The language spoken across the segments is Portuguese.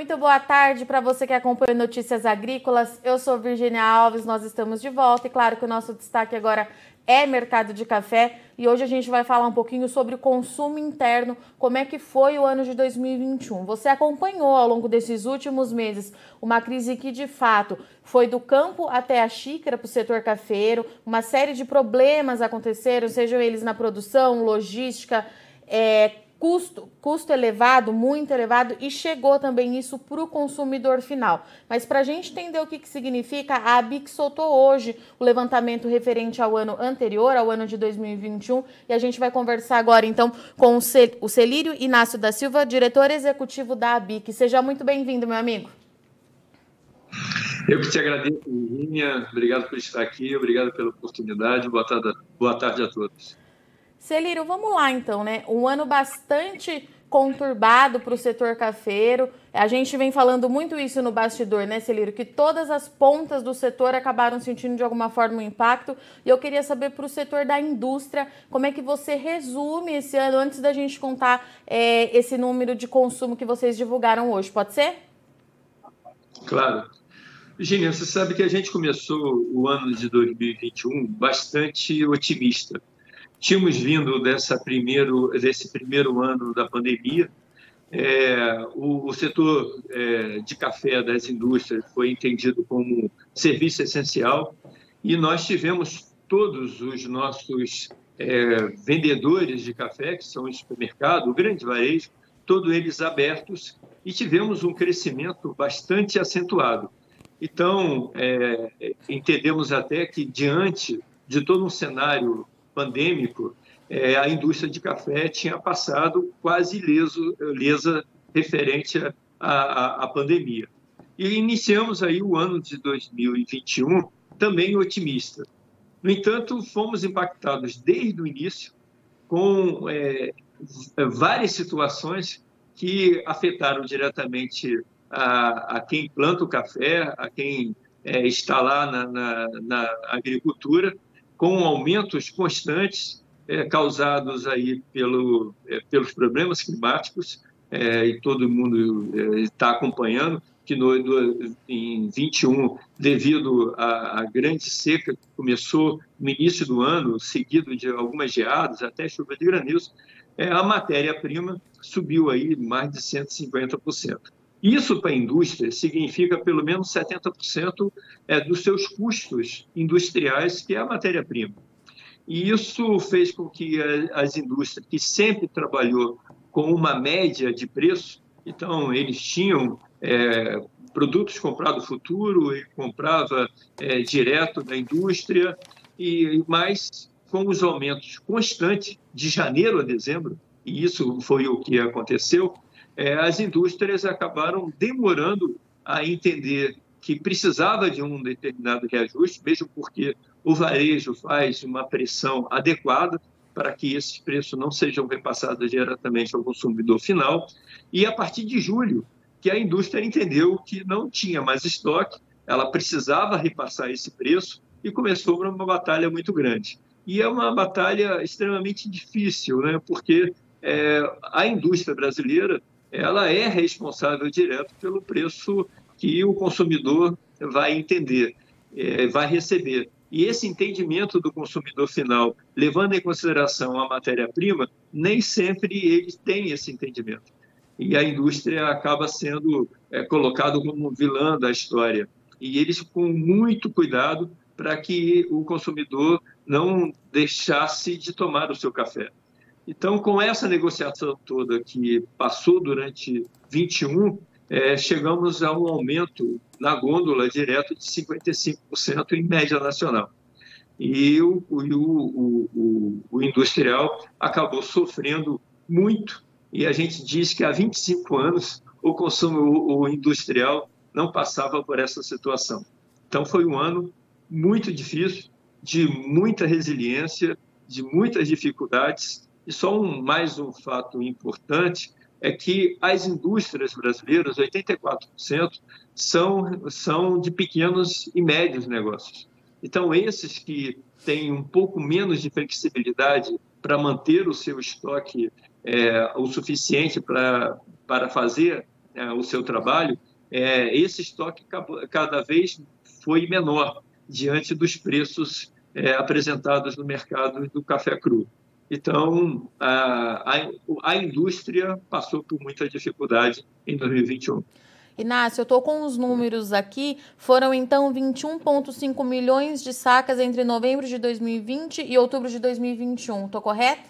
Muito boa tarde para você que acompanha Notícias Agrícolas. Eu sou Virginia Alves, nós estamos de volta e claro que o nosso destaque agora é mercado de café e hoje a gente vai falar um pouquinho sobre o consumo interno, como é que foi o ano de 2021. Você acompanhou ao longo desses últimos meses uma crise que de fato foi do campo até a xícara para o setor cafeiro, uma série de problemas aconteceram, sejam eles na produção, logística, é, custo, custo elevado, muito elevado, e chegou também isso para o consumidor final. Mas para a gente entender o que, que significa, a ABIC soltou hoje o levantamento referente ao ano anterior, ao ano de 2021, e a gente vai conversar agora então com o Celírio Inácio da Silva, diretor executivo da ABIC. Seja muito bem-vindo, meu amigo. Eu que te agradeço, Virginia. Obrigado por estar aqui, obrigado pela oportunidade. Boa tarde, boa tarde a todos. Celírio, vamos lá então, né? Um ano bastante conturbado para o setor cafeiro. A gente vem falando muito isso no bastidor, né, Celírio? Que todas as pontas do setor acabaram sentindo de alguma forma um impacto. E eu queria saber para o setor da indústria, como é que você resume esse ano, antes da gente contar é, esse número de consumo que vocês divulgaram hoje. Pode ser? Claro. Virginia, você sabe que a gente começou o ano de 2021 bastante otimista Tínhamos vindo dessa primeiro, desse primeiro ano da pandemia, é, o, o, setor é, de café das indústrias foi entendido como serviço essencial e nós tivemos todos os nossos é, vendedores de café, que são o supermercado, o grande varejo, todos eles abertos e tivemos um crescimento bastante acentuado. Então, é, entendemos até que, diante de todo um cenário pandêmico, é, a indústria de café tinha passado quase ileso, lesa referente à, à pandemia. E iniciamos aí o ano de 2021 também otimista. No entanto, fomos impactados desde o início com é, várias situações que afetaram diretamente a, a, quem planta o café, a quem é, está lá na, na, na agricultura, com aumentos constantes é, causados aí pelo, é, pelos problemas climáticos, é, e todo mundo está acompanhando, que no, em 21, devido à, à, grande seca que começou no início do ano, seguido de algumas geadas, até chuva de granizo, a matéria-prima subiu aí mais de 150%. Isso para a indústria significa pelo menos 70% é, dos seus custos industriais, que é a matéria-prima. E isso fez com que as indústrias, que sempre trabalhou com uma média de preço, então eles tinham é, produtos comprados futuro e comprava é, direto da indústria, e mais com os aumentos constantes de janeiro a dezembro, e isso foi o que aconteceu, é, as indústrias acabaram demorando a entender que precisava de um determinado reajuste, mesmo porque o varejo faz uma pressão adequada para que esses preços não sejam repassados diretamente ao consumidor final. E a partir de julho, que a indústria entendeu que não tinha mais estoque, ela precisava repassar esse preço e começou uma batalha muito grande. E é uma batalha extremamente difícil, né? porque é, a indústria brasileira ela é responsável direto pelo preço que o consumidor vai entender, é, vai receber. E esse entendimento do consumidor final, levando em consideração a matéria-prima, nem sempre eles têm esse entendimento. E a indústria acaba sendo é, colocado como vilã da história. E eles com muito cuidado para que o consumidor não deixasse de tomar o seu café. Então, com essa negociação toda que passou durante 21, é, chegamos a um aumento na gôndola direto de 55% em média nacional. E o, o, o, o, industrial acabou sofrendo muito, e a gente diz que há 25 anos o consumo industrial não passava por essa situação. Então, foi um ano muito difícil, de muita resiliência, de muitas dificuldades, e só um, mais um fato importante é que as indústrias brasileiras, 84%, são, são de pequenos e médios negócios. Então, esses que têm um pouco menos de flexibilidade para manter o seu estoque é, o suficiente para, para fazer é, o seu trabalho, é, esse estoque cada vez foi menor diante dos preços é, apresentados no mercado do café cru. Então, a, a, a indústria passou por muita dificuldade em 2021. Inácio, eu estou com os números aqui. Foram então 21,5 milhões de sacas entre novembro de 2020 e outubro de 2021. Estou correto?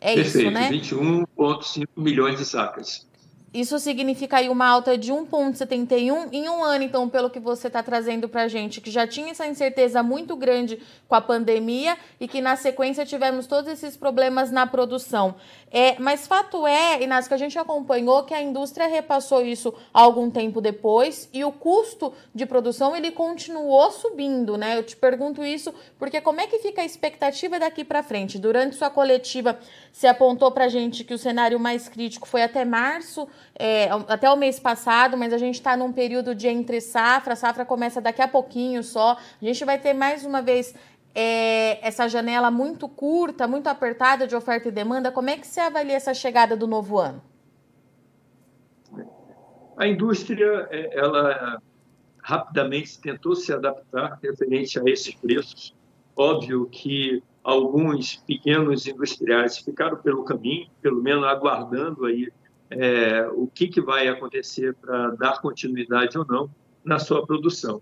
É Perfeito, isso, né? 21,5 milhões de sacas. Isso significa aí uma alta de 1,71 em um ano, então, pelo que você está trazendo para a gente, que já tinha essa incerteza muito grande com a pandemia e que na sequência tivemos todos esses problemas na produção. É, mas fato é, Inácio, que a gente acompanhou que a indústria repassou isso algum tempo depois e o custo de produção ele continuou subindo, né? Eu te pergunto isso porque como é que fica a expectativa daqui para frente? Durante sua coletiva, se apontou para a gente que o cenário mais crítico foi até março é, até o mês passado, mas a gente está num período de entre safra, a safra começa daqui a pouquinho só. A gente vai ter mais uma vez é, essa janela muito curta, muito apertada de oferta e demanda. Como é que você avalia essa chegada do novo ano? A indústria, é, ela rapidamente tentou se adaptar referente a esses preços. Óbvio que alguns pequenos industriais ficaram pelo caminho, pelo menos aguardando aí é, o que, que vai acontecer para dar continuidade ou não na sua produção.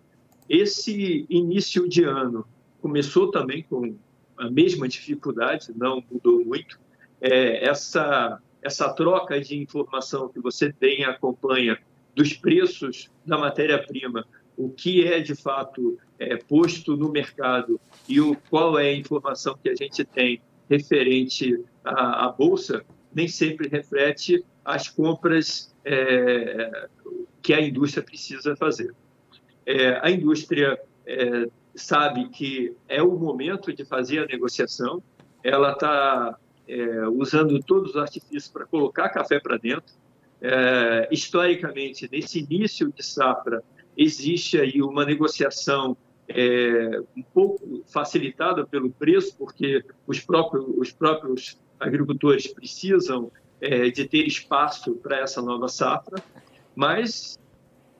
Esse início de ano começou também com a mesma dificuldade, não mudou muito. É, essa, essa troca de informação que você tem acompanha dos preços da matéria-prima, o que é de fato é, posto no mercado e o, qual é a informação que a gente tem referente à, à bolsa, nem sempre reflete as compras é, que a indústria precisa fazer. É, a indústria é, sabe que é o momento de fazer a negociação, ela está é, usando todos os artifícios para colocar café para dentro. É, historicamente, nesse início de safra, existe aí uma negociação é, um pouco facilitada pelo preço, porque os próprios, os próprios agricultores precisam é, de ter espaço para essa nova safra, mas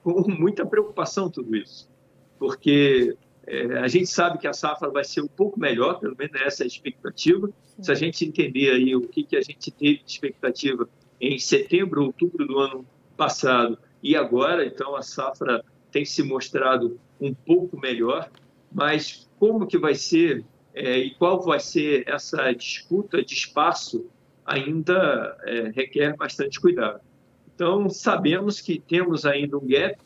com muita preocupação tudo isso, porque é, a gente sabe que a safra vai ser um pouco melhor, pelo menos essa é a expectativa. Sim. Se a gente entender aí o que, que a gente teve de expectativa em setembro, outubro do ano passado e agora, então a safra tem se mostrado um pouco melhor, mas como que vai ser é, e qual vai ser essa disputa de espaço ainda é, requer bastante cuidado. Então, sabemos que temos ainda um gap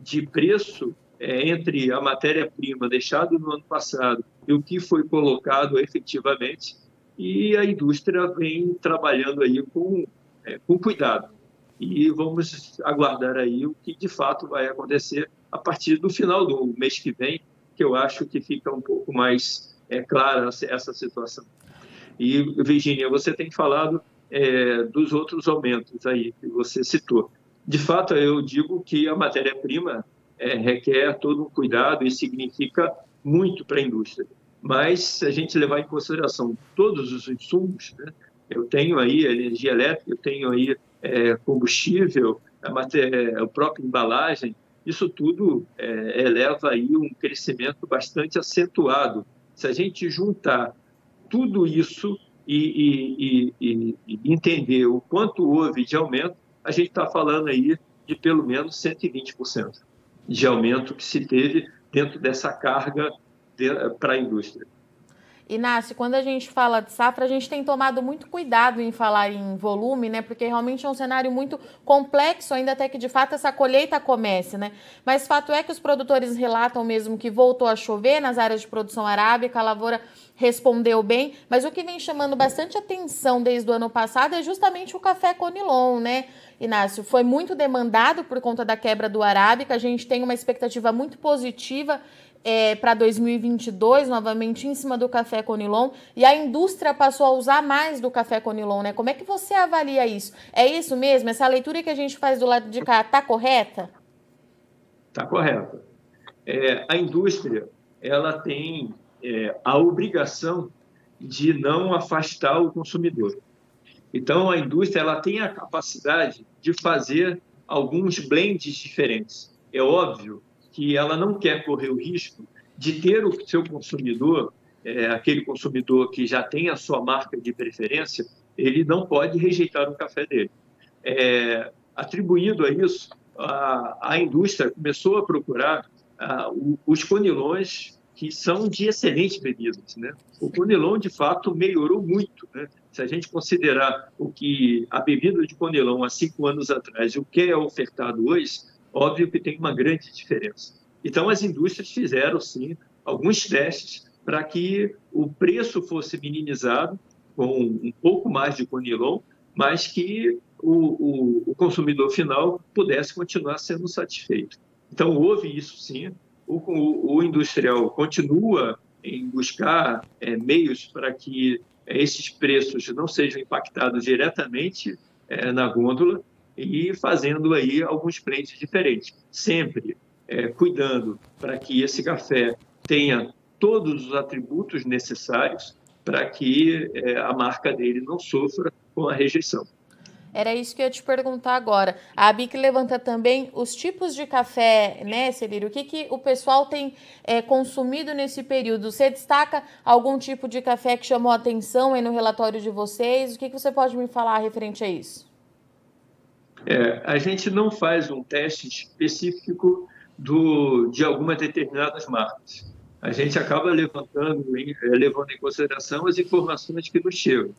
de preço é, entre a matéria-prima deixada no ano passado e o que foi colocado efetivamente, e a indústria vem trabalhando aí com, é, com cuidado. E vamos aguardar aí o que de fato vai acontecer a partir do final do mês que vem, que eu acho que fica um pouco mais é, clara essa situação. E, Virginia, você tem falado é, dos outros aumentos aí que você citou. De fato, eu digo que a matéria-prima é, requer todo um cuidado e significa muito para a indústria. Mas, se a gente levar em consideração todos os insumos, né, eu tenho aí energia elétrica, eu tenho aí é, combustível, a matéria, a própria embalagem, isso tudo é, eleva aí um crescimento bastante acentuado. Se a gente juntar tudo isso e, e, e, e, entender o quanto houve de aumento, a gente está falando aí de pelo menos 120% de aumento que se teve dentro dessa carga de, para a indústria. Inácio, quando a gente fala de safra, a gente tem tomado muito cuidado em falar em volume, né? Porque realmente é um cenário muito complexo, ainda até que de fato essa colheita comece, né? Mas fato é que os produtores relatam mesmo que voltou a chover nas áreas de produção arábica, a lavoura respondeu bem, mas o que vem chamando bastante atenção desde o ano passado é justamente o café Conilon, né? Inácio, foi muito demandado por conta da quebra do arábica, a gente tem uma expectativa muito positiva é, para 2022, novamente em cima do café Conilon, e a indústria passou a usar mais do café Conilon, né? Como é que você avalia isso? É isso mesmo? Essa leitura que a gente faz do lado de cá está correta? Está correta. É, a indústria ela tem é, a obrigação de não afastar o consumidor. Então, a indústria ela tem a capacidade de fazer alguns blends diferentes. É óbvio que ela não quer correr o risco de ter o seu consumidor, é, aquele consumidor que já tem a sua marca de preferência, ele não pode rejeitar o café dele. É, atribuído a isso, a, a indústria começou a procurar a, os conilões que são de excelentes bebidas. Né? O conilon, de fato, melhorou muito. Né? Se a gente considerar o que a bebida de conilon há cinco anos atrás e o que é ofertado hoje, óbvio que tem uma grande diferença. Então, as indústrias fizeram, sim, alguns testes para que o preço fosse minimizado com um pouco mais de conilon, mas que o, o, o consumidor final pudesse continuar sendo satisfeito. Então, houve isso sim. O, o, industrial continua em buscar é, meios para que é, esses preços não sejam impactados diretamente é, na gôndola e fazendo aí alguns blends diferentes, sempre é, cuidando para que esse café tenha todos os atributos necessários para que é, a marca dele não sofra com a rejeição. Era isso que eu ia te perguntar agora. A ABIC levanta também os tipos de café, né, Celírio? O que, que o pessoal tem é, consumido nesse período? Você destaca algum tipo de café que chamou atenção aí no relatório de vocês? O que, que você pode me falar referente a isso? É, a gente não faz um teste específico do, de algumas determinadas marcas. A gente acaba levantando, é, levando em consideração as informações que nos chegam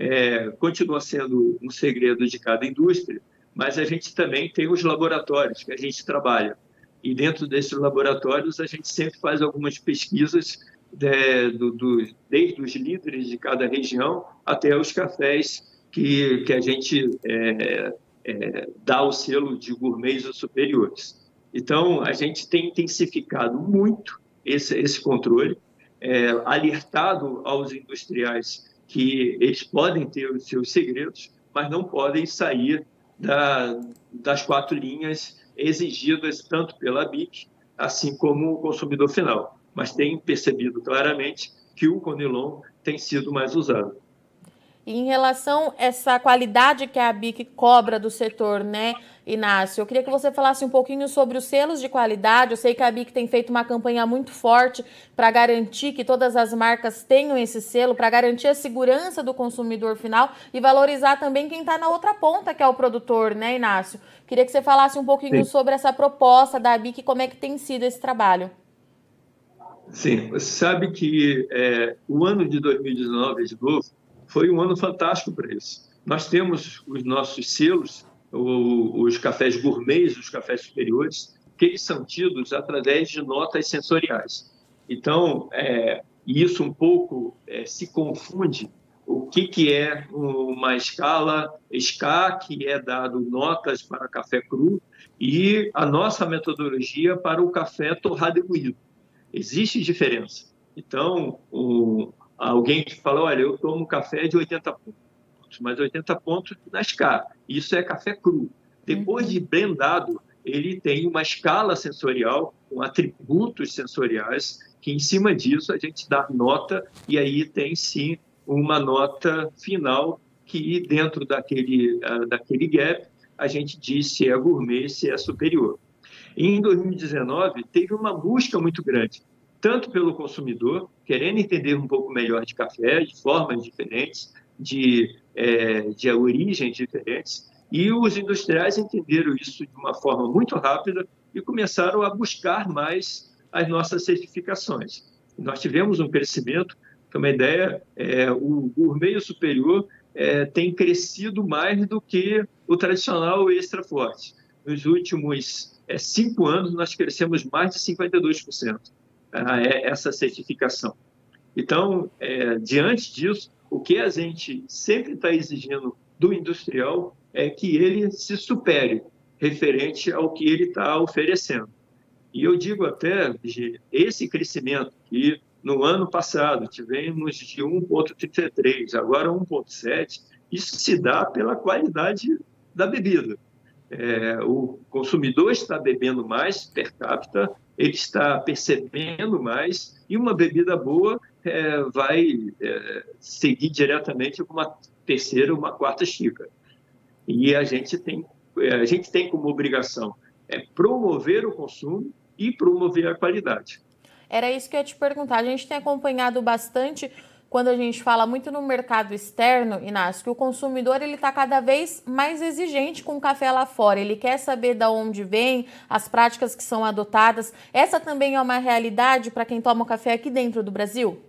é, continua sendo um segredo de cada indústria, mas a gente também tem os laboratórios que a gente trabalha. E dentro desses laboratórios, a gente sempre faz algumas pesquisas de, do, do, desde os líderes de cada região até os cafés que, que a gente é, é, dá o selo de gourmets superiores. Então, a gente tem intensificado muito esse, esse controle, é, alertado aos industriais que eles podem ter os seus segredos, mas não podem sair da, das quatro linhas exigidas tanto pela BIC, assim como o consumidor final. Mas tem percebido claramente que o Conilon tem sido mais usado. E em relação a essa qualidade que a BIC cobra do setor, né, Inácio? Eu queria que você falasse um pouquinho sobre os selos de qualidade. Eu sei que a BIC tem feito uma campanha muito forte para garantir que todas as marcas tenham esse selo, para garantir a segurança do consumidor final e valorizar também quem está na outra ponta, que é o produtor, né, Inácio? Queria que você falasse um pouquinho Sim. sobre essa proposta da BIC e como é que tem sido esse trabalho. Sim, você sabe que é, o ano de 2019, de novo, foi um ano fantástico para isso. Nós temos os nossos selos, os cafés gourmets, os cafés superiores, que eles são tidos através de notas sensoriais. Então, é, isso um pouco é, se confunde o que, que é uma escala SCA, que é dado notas para café cru, e a nossa metodologia para o café torrado e moído. Existe diferença. Então, o, alguém que fala, olha, eu tomo café de 80 pontos, mas 80 pontos na escala. Isso é café cru. Depois de blendado, ele tem uma escala sensorial com atributos sensoriais que em cima disso a gente dá nota e aí tem sim uma nota final que dentro daquele, uh, daquele gap a gente diz se é gourmet, se é superior. Em 2019, teve uma busca muito grande tanto pelo consumidor, querendo entender um pouco melhor de café, de formas diferentes, de, é, de origens diferentes, e os industriais entenderam isso de uma forma muito rápida e começaram a buscar mais as nossas certificações. Nós tivemos um crescimento, para uma ideia, é, o gourmet superior é, tem crescido mais do que o tradicional extra forte. Nos últimos é, cinco anos, nós crescemos mais de 52% essa certificação. Então, é, diante disso, o que a gente sempre está exigindo do industrial é que ele se supere referente ao que ele está oferecendo. E eu digo até, esse crescimento que no ano passado tivemos de 1,33, agora 1,7, isso se dá pela qualidade da bebida. É, o consumidor está bebendo mais per capita, ele está percebendo mais e uma bebida boa é, vai é, seguir diretamente uma terceira, uma quarta xícara. E a gente tem, é, a gente tem como obrigação é promover o consumo e promover a qualidade. Era isso que eu ia te perguntar. A gente tem acompanhado bastante quando a gente fala muito no mercado externo, Inácio, que o consumidor ele está cada vez mais exigente com o café lá fora. Ele quer saber de onde vem, as práticas que são adotadas. Essa também é uma realidade para quem toma café aqui dentro do Brasil?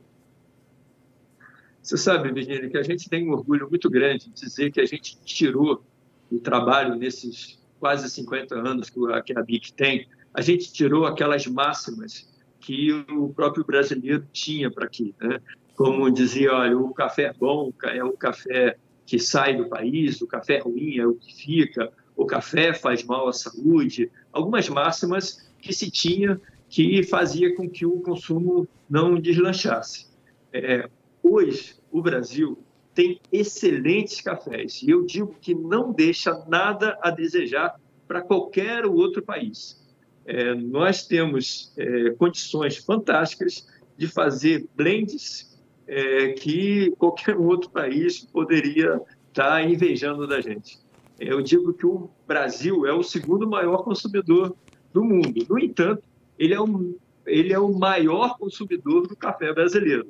Você sabe, Virginia, que a gente tem um orgulho muito grande de dizer que a gente tirou o trabalho nesses quase 50 anos que a BIC tem, a gente tirou aquelas máximas que o próprio brasileiro tinha para aqui. Né? Como dizia, olha, o café é bom é o café que sai do país, o café ruim é o que fica, o café faz mal à saúde, algumas máximas que se tinha que fazia com que o consumo não deslanchasse. É, hoje, o Brasil tem excelentes cafés e eu digo que não deixa nada a desejar para qualquer outro país. É, nós temos é, condições fantásticas de fazer blends é, que qualquer outro país poderia estar tá invejando da gente. Eu digo que o Brasil é o segundo maior consumidor do mundo. No entanto, ele é, um, ele é o maior consumidor do café brasileiro.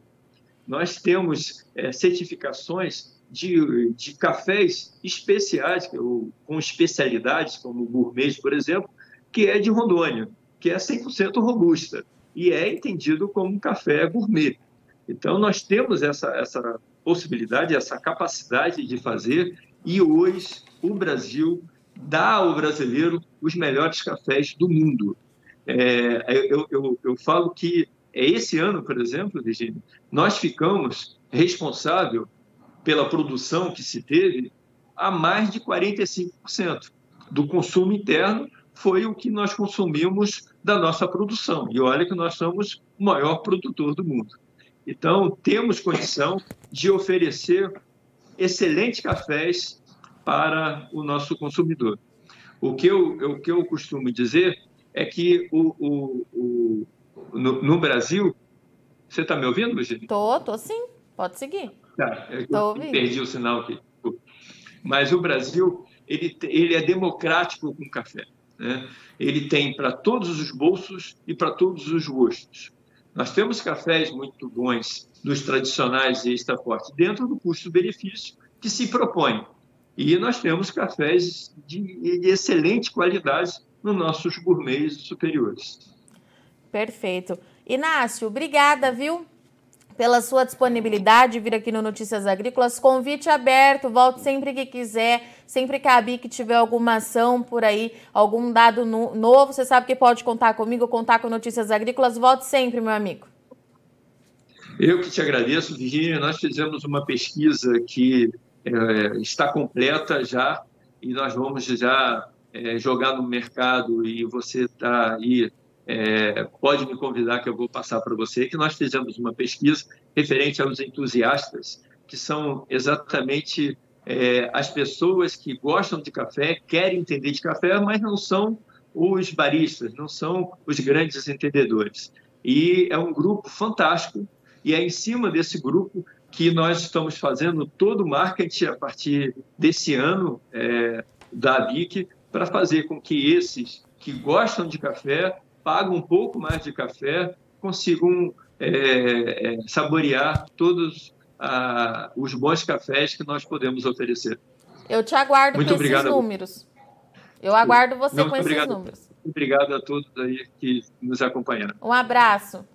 Nós temos é, certificações de, de cafés especiais, com especialidades, como o gourmet, por exemplo, que é de Rondônia, que é 100% robusta e é entendido como um café gourmet. Então, nós temos essa, essa possibilidade, essa capacidade de fazer, e hoje o Brasil dá ao brasileiro os melhores cafés do mundo. É, eu, eu, eu falo que é esse ano, por exemplo, Virginia, nós ficamos responsável pela produção que se teve a mais de 45% do consumo interno foi o que nós consumimos da nossa produção. E olha que nós somos o maior produtor do mundo. Então, temos condição de oferecer excelentes cafés para o nosso consumidor. O que eu, o que eu costumo dizer é que o, o, o no, no, Brasil. Você está me ouvindo, Virginia? Estou, estou sim. Pode seguir. Tá, perdi o sinal aqui. Mas o Brasil ele, ele é democrático com café. Né? Ele tem para todos os bolsos e para todos os gostos. Nós temos cafés muito bons dos tradicionais e extra forte dentro do custo-benefício que se propõe. E nós temos cafés de, de excelente qualidade nos nossos gourmets superiores. Perfeito. Inácio, obrigada, viu? Pela sua disponibilidade de vir aqui no Notícias Agrícolas. Convite aberto, volte sempre que quiser, sempre que a BIC tiver alguma ação por aí, algum dado no, novo, você sabe que pode contar comigo, contar com Notícias Agrícolas. Volte sempre, meu amigo. Eu que te agradeço, Virginia. Nós fizemos uma pesquisa que é, está completa já e nós vamos já é, jogar no mercado e você está aí é, pode me convidar que eu vou passar para você, que nós fizemos uma pesquisa referente aos entusiastas, que são exatamente é, as pessoas que gostam de café, querem entender de café, mas não são os baristas, não são os grandes entendedores. E é um grupo fantástico, e é em cima desse grupo que nós estamos fazendo todo o marketing a partir desse ano é, da BIC para fazer com que esses que gostam de café pagam um pouco mais de café, consigam é, é, saborear todos ah, os bons cafés que nós podemos oferecer. Eu te aguardo Muito com obrigado. esses números. Eu aguardo você com esses obrigado. números. Obrigado a todos aí que nos acompanharam. Um abraço.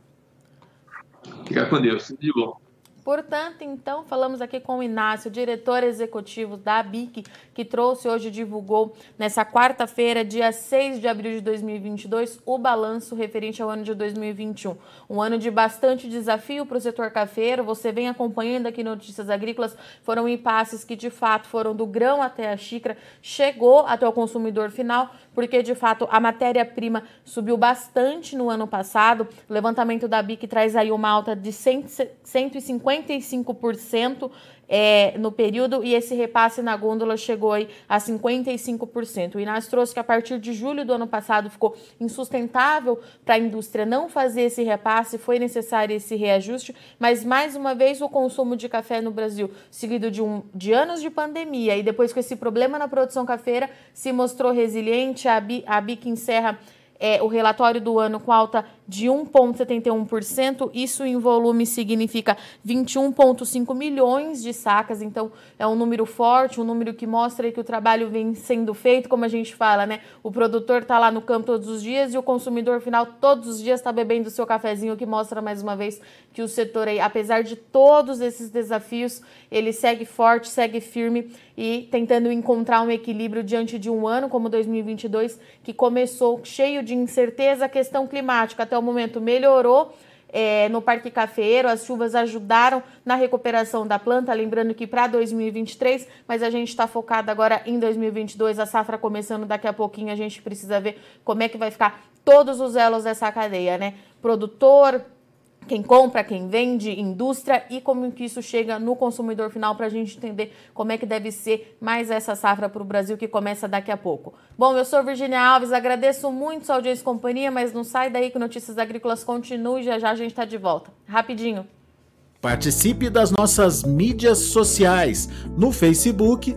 Fica com Deus. Tudo de bom. Portanto, então, falamos aqui com o Inácio, diretor executivo da BIC, que trouxe hoje, divulgou nessa quarta-feira, dia 6 de abril de 2022, o balanço referente ao ano de 2021. Um ano de bastante desafio para o setor cafeiro. Você vem acompanhando aqui Notícias Agrícolas, foram impasses que de fato foram do grão até a xícara, chegou até o consumidor final, porque de fato a matéria-prima subiu bastante no ano passado. O levantamento da BIC traz aí uma alta de 150 55% é, no período e esse repasse na gôndola chegou aí a 55%. O Inas trouxe que a partir de julho do ano passado ficou insustentável para a indústria não fazer esse repasse, foi necessário esse reajuste, mas mais uma vez o consumo de café no Brasil, seguido de, um, de anos de pandemia e depois com esse problema na produção cafeira, se mostrou resiliente. A BIC encerra é, o relatório do ano com alta de 1,71%. Isso em volume significa 21,5 milhões de sacas. Então é um número forte, um número que mostra que o trabalho vem sendo feito, como a gente fala, né? O produtor está lá no campo todos os dias e o consumidor final todos os dias está bebendo o seu cafezinho, que mostra mais uma vez que o setor aí, apesar de todos esses desafios, ele segue forte, segue firme e tentando encontrar um equilíbrio diante de um ano como 2022 que começou cheio de incerteza, questão climática até o momento melhorou. É, no Parque Cafeiro, as chuvas ajudaram na recuperação da planta, lembrando que para 2023, mas a gente está focado agora em 2022, a safra começando daqui a pouquinho, a gente precisa ver como é que vai ficar todos os elos dessa cadeia, né? Produtor, quem compra, quem vende, indústria e como que isso chega no consumidor final para a gente entender como é que deve ser mais essa safra para o Brasil que começa daqui a pouco. Bom, eu sou Virginia Alves, agradeço muito sua audiência e companhia, mas não sai daí que Notícias Agrícolas continue, já já a gente está de volta. Rapidinho. Participe das nossas mídias sociais no Facebook